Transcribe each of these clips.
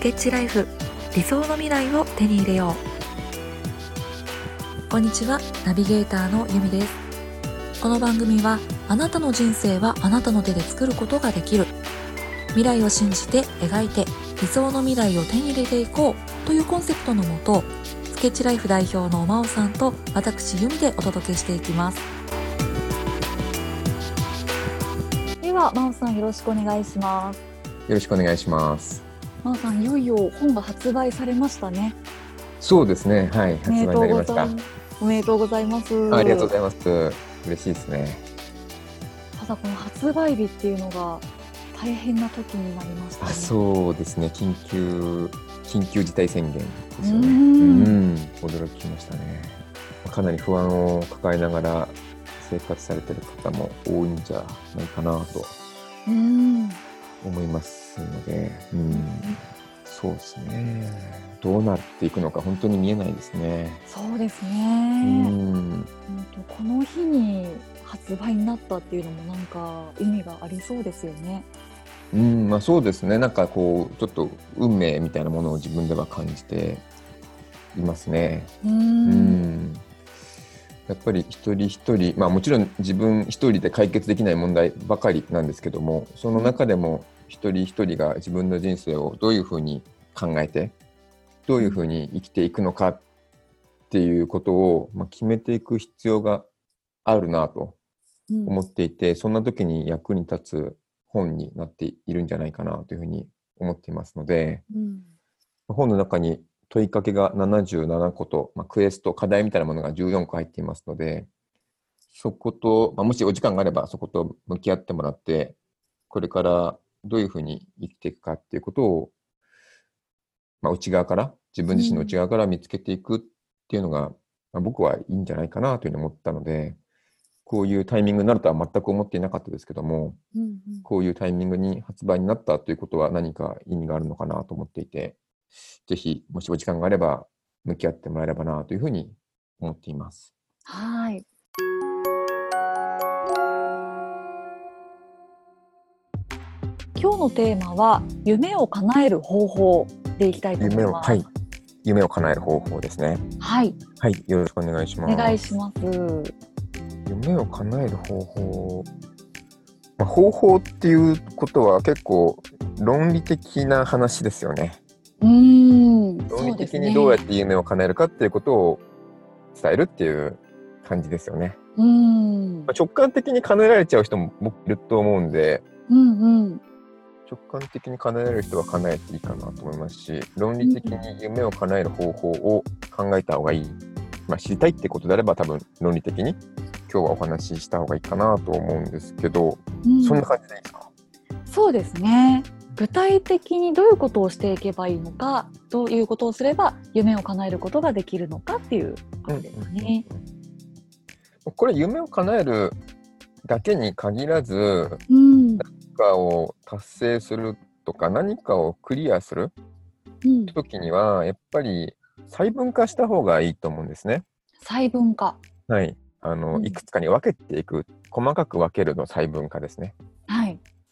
スケッチライフ。理想の未来を手に入れよう。こんにちは。ナビゲーターのゆみです。この番組はあなたの人生はあなたの手で作ることができる。未来を信じて描いて理想の未来を手に入れていこう。というコンセプトのもとスケッチライフ代表の真央さんと私由美でお届けしていきます。では真央さんよろしくお願いします。よろしくお願いします。真央さんいよいよ本が発売されましたね。そうですね。はい。発売になりました。おめでとうございます。ありがとうございます。嬉しいですね。ただこの発売日っていうのが大変な時になりました、ね、そうですね。緊急緊急事態宣言ですよね。うん。驚きましたね。かなり不安を抱えながら生活されてる方も多いんじゃないかなと思いますので、うん、そうですね。どうなっていくのか本当に見えないですね。そうですね。うん、この日に発売になったっていうのもなんか意味がありそうですよね。うん、まあそうですね。なんかこうちょっと運命みたいなものを自分では感じていますね。うんやっぱり一人一人、まあもちろん自分一人で解決できない問題ばかりなんですけども、その中でも一人一人が自分の人生をどういうふうに考えて、どういうふうに生きていくのかっていうことを、まあ、決めていく必要があるなと思っていて、うん、そんな時に役に立つ本になっているんじゃないかなというふうに思っていますので、うん、本の中に問いかけが77個と、まあ、クエスト、課題みたいなものが14個入っていますので、そこと、まあ、もしお時間があればそこと向き合ってもらって、これからどういうふうに生きていくかっていうことを、まあ、内側から、自分自身の内側から見つけていくっていうのが、まあ、僕はいいんじゃないかなというふうに思ったので、こういうタイミングになるとは全く思っていなかったですけども、うんうん、こういうタイミングに発売になったということは何か意味があるのかなと思っていて、ぜひ、もしお時間があれば、向き合ってもらえればなというふうに思っています。はい。今日のテーマは夢を叶える方法でいきたいと思います。夢を、はい、夢を叶える方法ですね。はい。はい、よろしくお願いします。お願いします。夢を叶える方法。まあ、方法っていうことは結構論理的な話ですよね。うん。論理的にどうやって夢を叶えるかっていうことを伝えるっていう感じですよね。うん、直感的に叶えられちゃう人も僕いると思うんで、うんうん、直感的に叶えられる人は叶えていいかなと思いますし論理的に夢を叶える方法を考えた方がいい、まあ、知りたいってことであれば多分論理的に今日はお話しした方がいいかなと思うんですけど、うん、そんな感じでいいですか？そうですね具体的にどういうことをしていけばいいのかどういうことをすれば夢を叶えることができるのかっていうことですね。これ夢を叶えるだけに限らず、うん、何かを達成するとか何かをクリアする時には、やっぱり細分化した方がいいと思うんですね。細分化はいあの、うん、いくつかに分けていく細かく分けるの細分化ですね。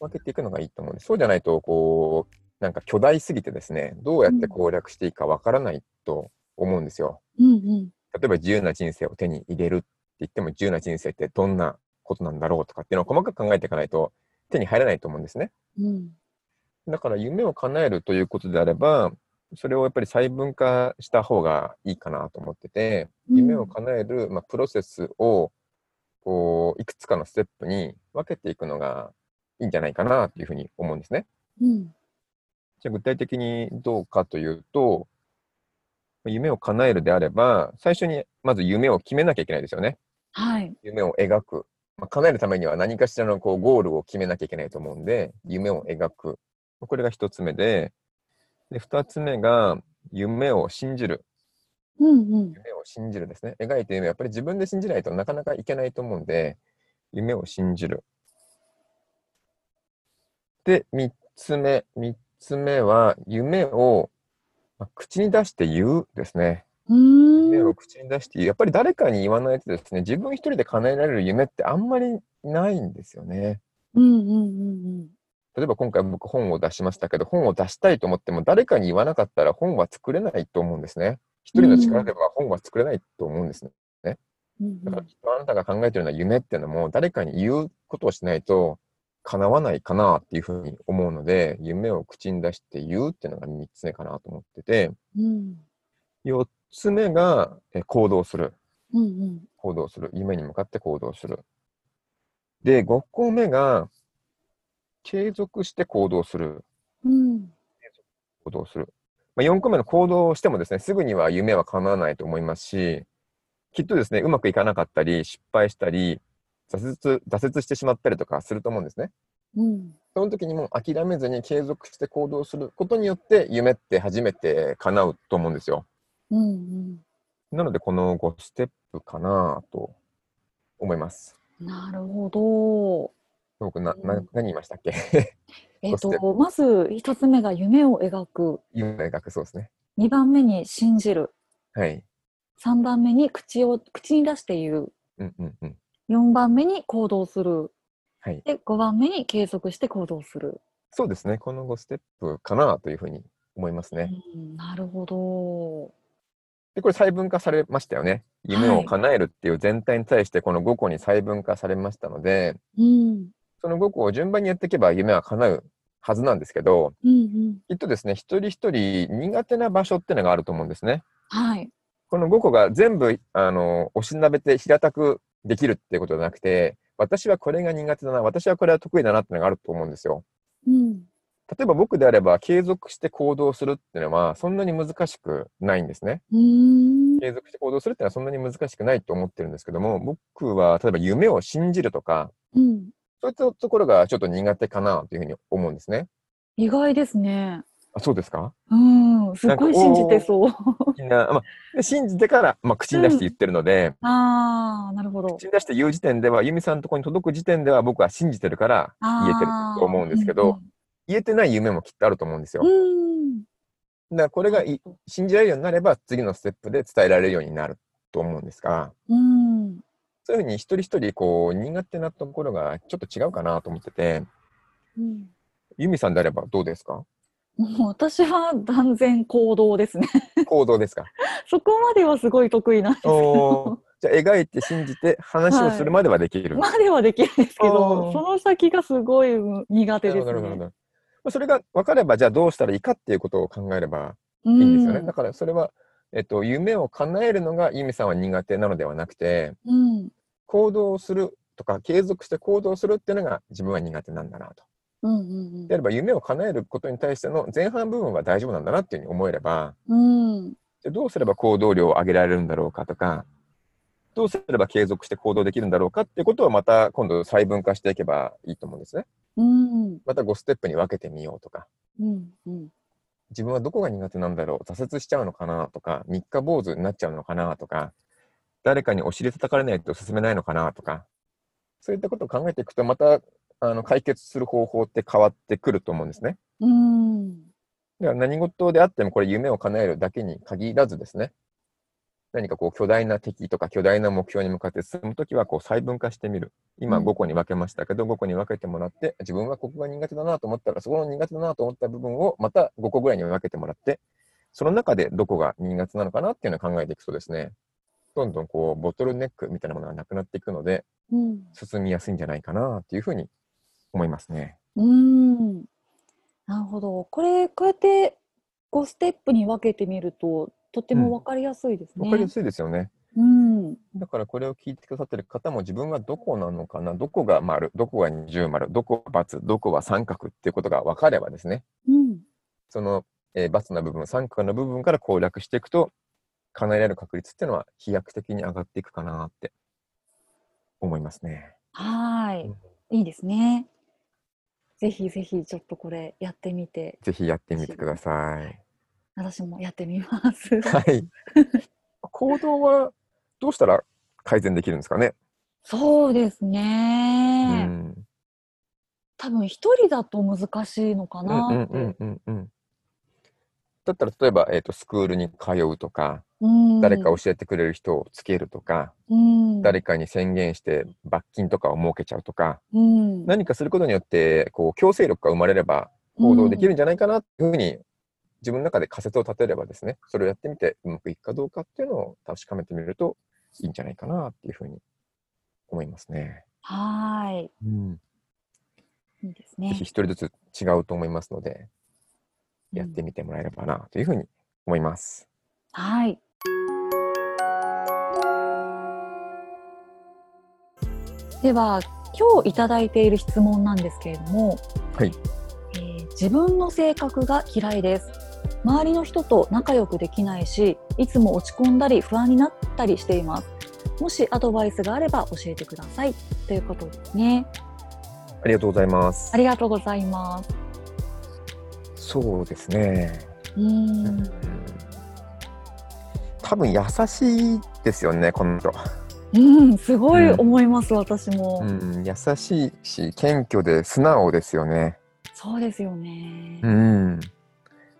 はい分けていくのがいいと思うんです。そうじゃないと、こう、なんか巨大すぎてですね、どうやって攻略していいかわからないと思うんですよ。うんうん、例えば自由な人生を手に入れるって言っても、自由な人生ってどんなことなんだろうとかっていうのを細かく考えていかないと手に入らないと思うんですね。うん、だから夢を叶えるということであれば、それをやっぱり細分化した方がいいかなと思ってて、うん、夢を叶える、まあ、プロセスをこういくつかのステップに分けていくのがいいんじゃないかなというふうに思うんですね。うん、じゃあ具体的にどうかというと、夢を叶えるであれば、最初にまず夢を決めなきゃいけないですよね。はい、夢を描く。まあ、叶えるためには何かしらのこうゴールを決めなきゃいけないと思うんで、夢を描く。これが一つ目で、で二つ目が夢を信じる。うんうん、夢を信じるですね。描いて夢、やっぱり自分で信じないとなかなかいけないと思うんで、夢を信じる。で、3つ目。3つ目は、夢を口に出して言うですね。夢を口に出して。やっぱり誰かに言わないとですね、自分一人で叶えられる夢ってあんまりないんですよね。うんうんうんうん。例えば今回僕本を出しましたけど、本を出したいと思っても誰かに言わなかったら本は作れないと思うんですね。一人の力では本は作れないと思うんですね。だからきっとあなたが考えてるような夢っていうのも誰かに言うことをしないと叶わないかなっていうふうに思うので、夢を口に出して言うっていうのが3つ目かなと思ってて、うん、4つ目が行動する。うんうん、行動する。夢に向かって行動する。で、5個目が、継続して行動する。うん、行動する。まあ、4個目の行動をしてもですね、すぐには夢は叶わないと思いますし、きっとですね、うまくいかなかったり、失敗したり、挫折挫折してしまったりとかすると思うんですね。うん、その時にも諦めずに継続して行動することによって夢って初めて叶うと思うんですよ。うんうん、なのでこの5ステップかなと思います。なるほど。僕な、な何言いましたっけ？えっとまず一つ目が夢を描く。夢を描くそうですね。二番目に信じる。はい。三番目に口を口に出して言う。うんうんうん。4番目に行動する。はい。で5番目に継続して行動する。そうですね。この5ステップかなというふうに思いますね。うん、なるほど。で、これ細分化されましたよね。夢を叶えるっていう全体に対してこの5個に細分化されましたので、うん、その5個を順番にやっていけば夢は叶うはずなんですけど、うんうん、きっとですね、一人一人苦手な場所っていうのがあると思うんですね。はい。この5個が全部、あの、押しなべて平たくできるってことじゃなくて、私はこれが苦手だな、私はこれは得意だなっていうのがあると思うんですよ。うん、例えば僕であれば継続して行動するっていうのはそんなに難しくないんですね。継続して行動するっていうのはそんなに難しくないと思ってるんですけども僕は例えば夢を信じるとか、うん、そういったところがちょっと苦手かなというふうに思うんですね。意外ですね。あそうですか？うん、すごい信じてそう。みんな、まあ、信じてから、まあ、口に出して言ってるので、うん、ああ、なるほど。口に出して言う時点では、由美さんのところに届く時点では、僕は信じてるから言えてると思うんですけど、うんうん、言えてない夢もきっとあると思うんですよ。うん、だからこれが信じられるようになれば、次のステップで伝えられるようになると思うんですが、うん、そういうふうに一人一人、こう、苦手なところがちょっと違うかなと思ってて、うん、由美さんであればどうですか？もう私は断然行動ですね 行動ですか？そこまではすごい得意なんですけど。じゃあ描いて信じて話をするまではできる、はい、まではできるんですけど、その先がすごい苦手ですね。それが分かれば、じゃあどうしたらいいかっていうことを考えればいいんですよね。だからそれは、えっと、夢を叶えるのが由美さんは苦手なのではなくて、うん、行動するとか継続して行動するっていうのが自分は苦手なんだなと。うんうんうん、であれば夢を叶えることに対しての前半部分は大丈夫なんだなっていうふうに思えれば、うん、じゃどうすれば行動量を上げられるんだろうかとかどうすれば継続して行動できるんだろうかっていうことをまた今度細分化していけばいいと思うんですね。うん、また5ステップに分けてみようとか、うんうん、自分はどこが苦手なんだろう挫折しちゃうのかなとか三日坊主になっちゃうのかなとか誰かにお尻叩かれないと進めないのかなとかそういったことを考えていくとまたあの解決する方法って変わってくると思うんですね。うんだから何事であってもこれ夢を叶えるだけに限らずですね何かこう巨大な敵とか巨大な目標に向かって進むときはこう細分化してみる。今5個に分けましたけど、5個に分けてもらって、自分はここが苦手だなと思ったら、そこの苦手だなと思った部分をまた5個ぐらいに分けてもらって、その中でどこが苦手なのかなっていうのを考えていくとですね、どんどんこうボトルネックみたいなものがなくなっていくので、うん、進みやすいんじゃないかなっていうふうに思いますね。うんなるほど。これ、こうやって5ステップに分けてみると、とても分かりやすいですね。分かりやすいですよね。うん、だからこれを聞いてくださってる方も自分はどこなのかな、どこが丸、どこが二重丸、どこが×、どこは三角っていうことが分かればですね、うん、その、えー、×の部分、三角の部分から攻略していくと、叶えられる確率っていうのは飛躍的に上がっていくかなって思いますね。はい、いいですね。ぜひぜひちょっとこれやってみて。ぜひやってみてください。私もやってみます。はい。行動はどうしたら改善できるんですかね？そうですね。うん、多分一人だと難しいのかなって。だったら例えば、えーと、スクールに通うとか、誰か教えてくれる人をつけるとか、誰かに宣言して罰金とかを設けちゃうとか、何かすることによってこう強制力が生まれれば行動できるんじゃないかなっていうふうに自分の中で仮説を立てればですねそれをやってみてうまくいくかどうかっていうのを確かめてみるといいんじゃないかなっていうふうに思いますね。はい、うん、いいですね。一人ずつ違うと思いますので、やってみてもらえればなというふうに思います。はい。では今日いただいている質問なんですけれども、はい。えー、自分の性格が嫌いです。周りの人と仲良くできないしいつも落ち込んだり不安になったりしています。もしアドバイスがあれば教えてください。ということですね。ありがとうございます。ありがとうございますそうですねうん多分優しいですよねこの人うん、すごい思います、うん、私も、うん。優しいし、謙虚で素直ですよね。そうですよね。うん。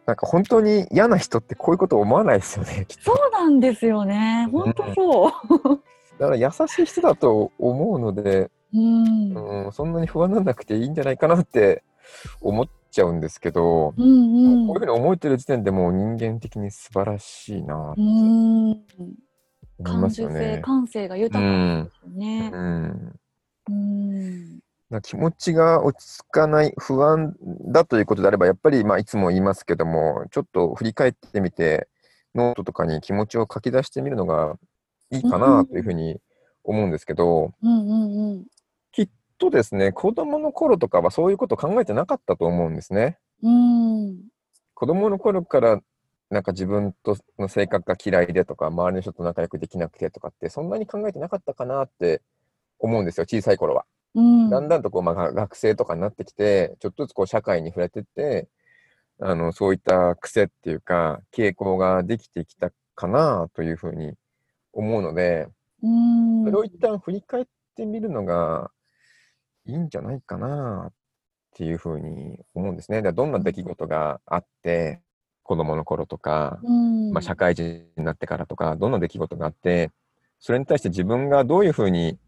なんか本当に嫌な人ってこういうこと思わないですよね。そうなんですよね。本当そう。うん、だから優しい人だと思うので、うん、うん、そんなに不安にならなくていいんじゃないかなって思っちゃうんですけど、うんうん、こういうふうに思えてる時点でもう人間的に素晴らしいなって。うん感受性、感性が豊かですよね。うん。うん気持ちが落ち着かない不安だということであればやっぱり、まあ、いつも言いますけどもちょっと振り返ってみてノートとかに気持ちを書き出してみるのがいいかなというふうに思うんですけど、うんうんうん、とですね子供の頃とかはそういうこと考えてなかったと思うんですね。うん、子供の頃からなんか自分との性格が嫌いでとか、周りの人と仲良くできなくてとかって、そんなに考えてなかったかなって思うんですよ、小さい頃は。うん、だんだんとこう、まあ、学生とかになってきて、ちょっとずつこう社会に触れてって、あのそういった癖っていうか、傾向ができてきたかなというふうに思うので、うん、それを一旦振り返ってみるのがいいんじゃないかなっていうふうに思うんですね。どんな出来事があって、子供の頃とか、うん、まあ、社会人になってからとかどんな出来事があってそれに対して自分がどういうふうに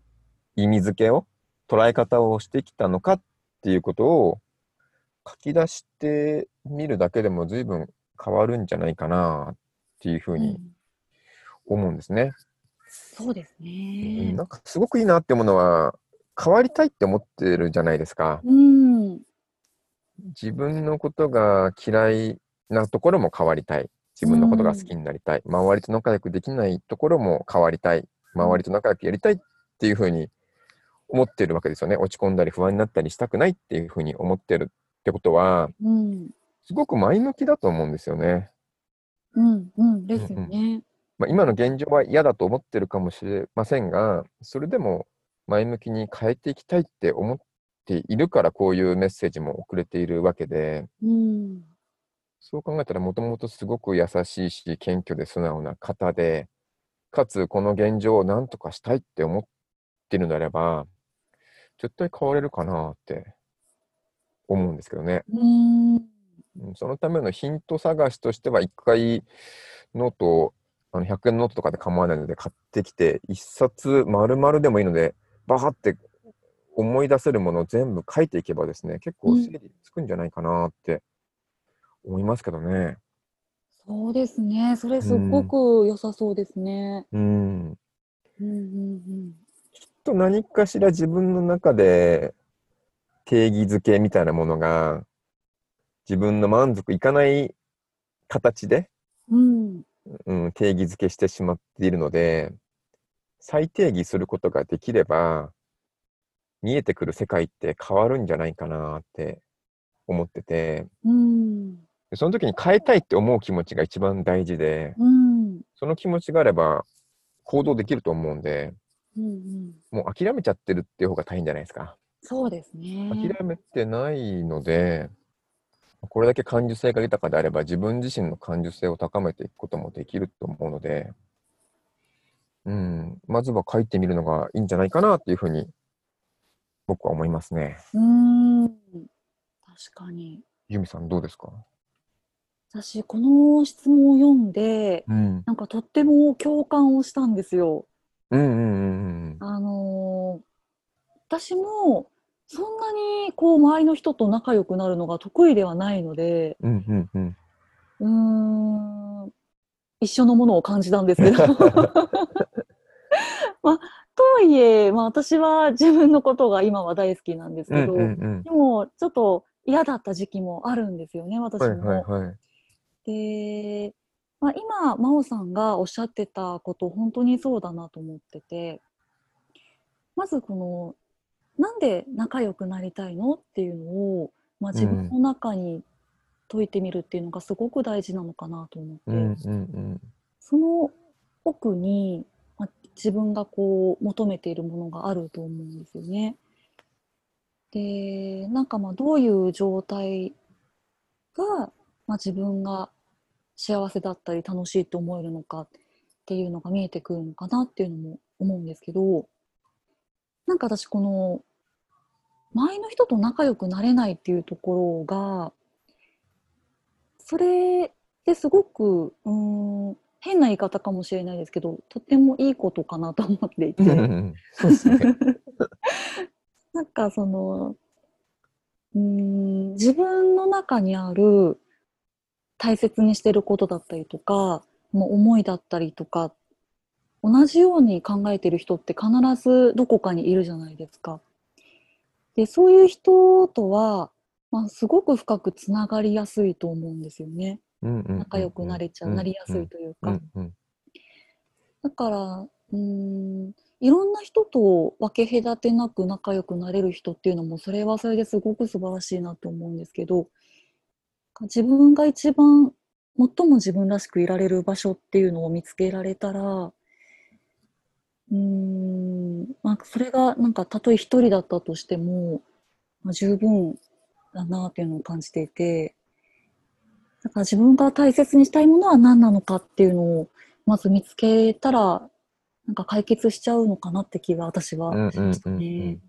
意味付けを捉え方をしてきたのかっていうことを書き出してみるだけでも随分変わるんじゃないかなっていうふうに思うんですね。うん、そうですね。なんかすごくいいなって思うのは変わりたいって思ってるじゃないですか。うん、自分のことが嫌いなところも変わりたい。自分のことが好きになりたい。周りと仲良くできないところも変わりたい。周りと仲良くやりたいっていうふうに思ってるわけですよね。落ち込んだり不安になったりしたくないっていうふうに思ってるってことは、うん、すごく前向きだと思うんですよね。うんうんですよね。うんうんまあ、今の現状は嫌だと思ってるかもしれませんが、それでも前向きに変えていきたいって思っているからこういうメッセージも送れているわけで、うん、そう考えたらもともとすごく優しいし、謙虚で素直な方で、かつこの現状を何とかしたいって思ってるのであれば、絶対変われるかなって思うんですけどね。うん。そのためのヒント探しとしては、一回ノート、あの100円ノートとかで構わないので買ってきて、一冊丸々でもいいので、バーって思い出せるものを全部書いていけばですね、結構整理つくんじゃないかなって思いますけどね。そうですね。それすごく良さそうですね。うん。うんうんうん。きっと何かしら自分の中で定義づけみたいなものが自分の満足いかない形で、うん、うん、定義づけしてしまっているので、再定義することができれば、見えてくる世界って変わるんじゃないかなって思ってて、うん、その時に変えたいって思う気持ちが一番大事で、うん、その気持ちがあれば行動できると思うんで、うんうん、もう諦めちゃってるっていう方が大変じゃないですか。そうですね。諦めてないので、これだけ感受性が豊かであれば自分自身の感受性を高めていくこともできると思うので、うん、まずは書いてみるのがいいんじゃないかなっていうふうに僕は思いますね。うん、確かに。由美さんどうですか？私この質問を読んで、うん。なんかとっても共感をしたんですよ。うんうんうんあのー私もそんなにこう周りの人と仲良くなるのが得意ではないので、うん。うんうんうん。一緒のものを感じたんですけど。まあ、とはいえ、まあ私は自分のことが今は大好きなんですうんけど、うんうん。でもちょっと嫌だった時期もあるんですよね、私はいも。はいはい。で、まあ、今、真央さんがおっしゃってたこと、本当にそうだなと思ってて、まずこの、なんで仲良くなりたいのっていうのを、まあ、自分の中に解いてみるっていうのがすごく大事なのかなと思って、うんうんうん。その奥に、まあ、自分がこう求めているものがあると思うんですよね。で、なんかまあどういう状態が、まあ、自分が幸せだったり楽しいと思えるのかっていうのが見えてくるのかなっていうのも思うんですけど、なんか私この周りの人と仲良くなれないっていうところが、それってすごく、うーん、変な言い方かもしれないですけど、とってもいいことかなと思っていて、そうですね。なんかその、うーん、自分の中にある大切にしてることだったりとか、もう思いだったりとか、同じように考えてる人って必ずどこかにいるじゃないですか。で、そういう人とは、まあ、すごく深くつながりやすいと思うんですよね。仲良くなれちゃう、なりやすいというか。だから、うーん、いろんな人と分け隔てなく仲良くなれる人っていうのも、それはそれですごく素晴らしいなと思うんですけど、自分が一番、最も自分らしくいられる場所っていうのを見つけられたら、うーん、まあ、それがなんか、たとえ一人だったとしても、まあ、十分だなっていうのを感じていて、だから自分が大切にしたいものは何なのかっていうのを、まず見つけたら、なんか解決しちゃうのかなって気が私はうんしましたうんうんうねん。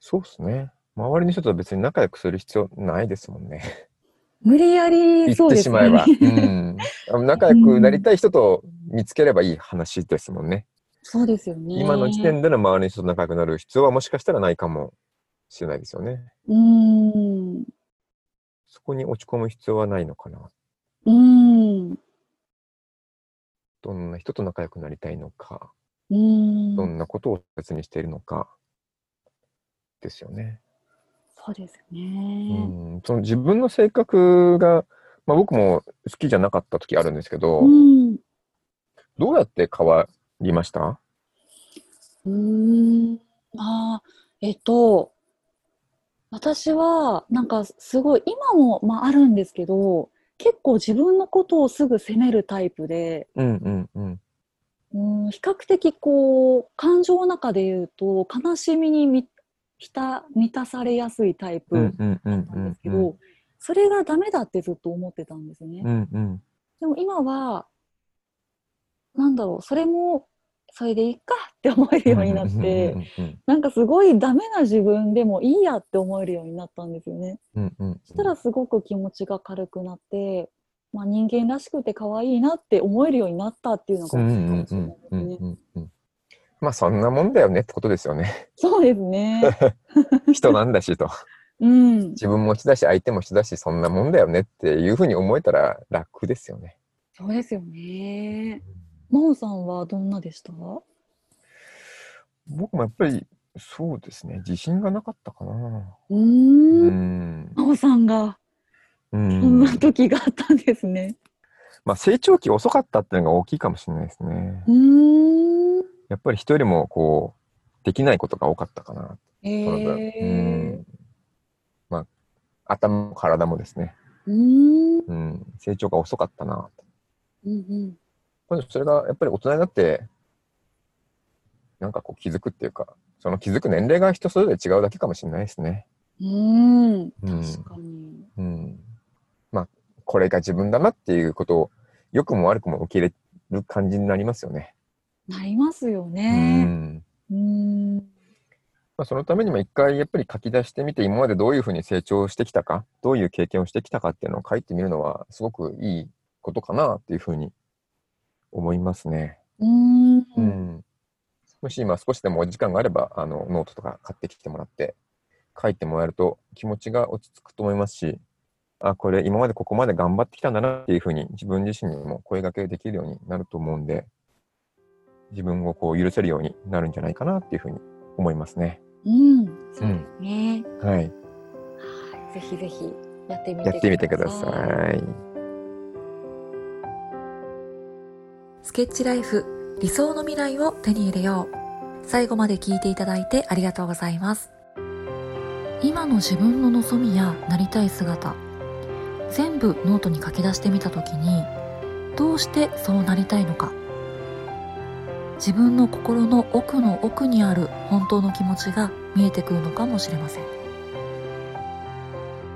そうですね。周りの人とは別に仲良くする必要ないですもんね。無理やり言ってそうですよしまえば。ね。うん、仲良くなりたい人と見つければいい話ですもんね。そうですよね。今の時点での周りの人と仲良くなる必要はもしかしたらないかもしれないですよね。うーん。そこに落ち込む必要はないのかな。うーん。どんな人と仲良くなりたいのか、うーん。どんなことを大切にしているのか、ですよね。そうですようね。ん、その自分の性格が、まあ、僕も好きじゃなかった時あるんですけど、うん。どうやって変わりました？うーん。ああ、えっと、私は、なんかすごい、今も、まあ、あるんですけど、結構自分のことをすぐ責めるタイプで、うんうんうん。うん、比較的こう、感情の中で言うと、悲しみにみひた満たされやすいタイうプんうんうんなんですけうんど、それがダメだってずっと思ってたんですね。うんうんでも今は、なんだろう、それも、それでいいかって思えるようになって、なんかすごいダメな自分でもいいやって思えるようになったんですよね。うんうんうんそしたらすごく気持ちが軽くなって、まあ、人間らしくて可愛いなって思えるようになったっていうのがうん大うんうきいかもまあそんなもんだよねってことですよね。そうですね。人なんだしと。うん。自分も人だし相手も人だしそんなもんだよねっていうふうに思えたら楽ですよね。そうですよね。真央さんはどんなでした？僕もやっぱりそうですね自信がなかったかな。うんん。真央さんがうそんんな時があったんですね。まあ成長期遅かったっていうのが大きいかもしれないですねう。ーん。やっぱり人よりもこうできないことが多かったかな。えーん。まあ頭も体もですね。うーん。うん。成長が遅かったな。うんうん。それがやっぱり大人になって、なんかこう気づくっていうか、その気づく年齢が人それぞれ違うだけかもしれないですね。うーん。うん確かに。うん。まあ、これが自分だなっていうことを、良くも悪くも受け入れる感じになりますよね。なりますようね。ん。うーん。ままあ、そのためにも一回やっぱり書き出してみて、今までどういうふうに成長してきたか、どういう経験をしてきたかっていうのを書いてみるのは、すごくいいことかなっていうふうに思いますね。うんう。ん。もし今少しでもお時間があれば、あの、ノートとか買ってきてもらって、書いてもらえると気持ちが落ち着くと思いますし、あ、これ今までここまで頑張ってきたんだなっていうふうに自分自身にも声掛けできるようになると思うんで、自分をこう許せるようになるんじゃないかなっていうふうに思いますね。うん。そうですね。はい。はい。ぜひぜひやってみてやってみてください。スケッチライフ理想の未来を手に入れよう。最後まで聞いていただいてありがとうございます。今の自分の望みやなりたい姿、全部ノートに書き出してみたときに、どうしてそうなりたいのか、自分の心の奥の奥にある本当の気持ちが見えてくるのかもしれません。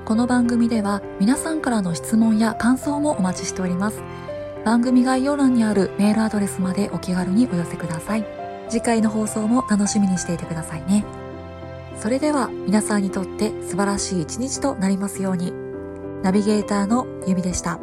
この番組では皆さんからの質問や感想もお待ちしております。番組概要欄にあるメールアドレスまでお気軽にお寄せください。次回の放送も楽しみにしていてくださいね。それでは皆さんにとって素晴らしい一日となりますように。ナビゲーターのゆみでした。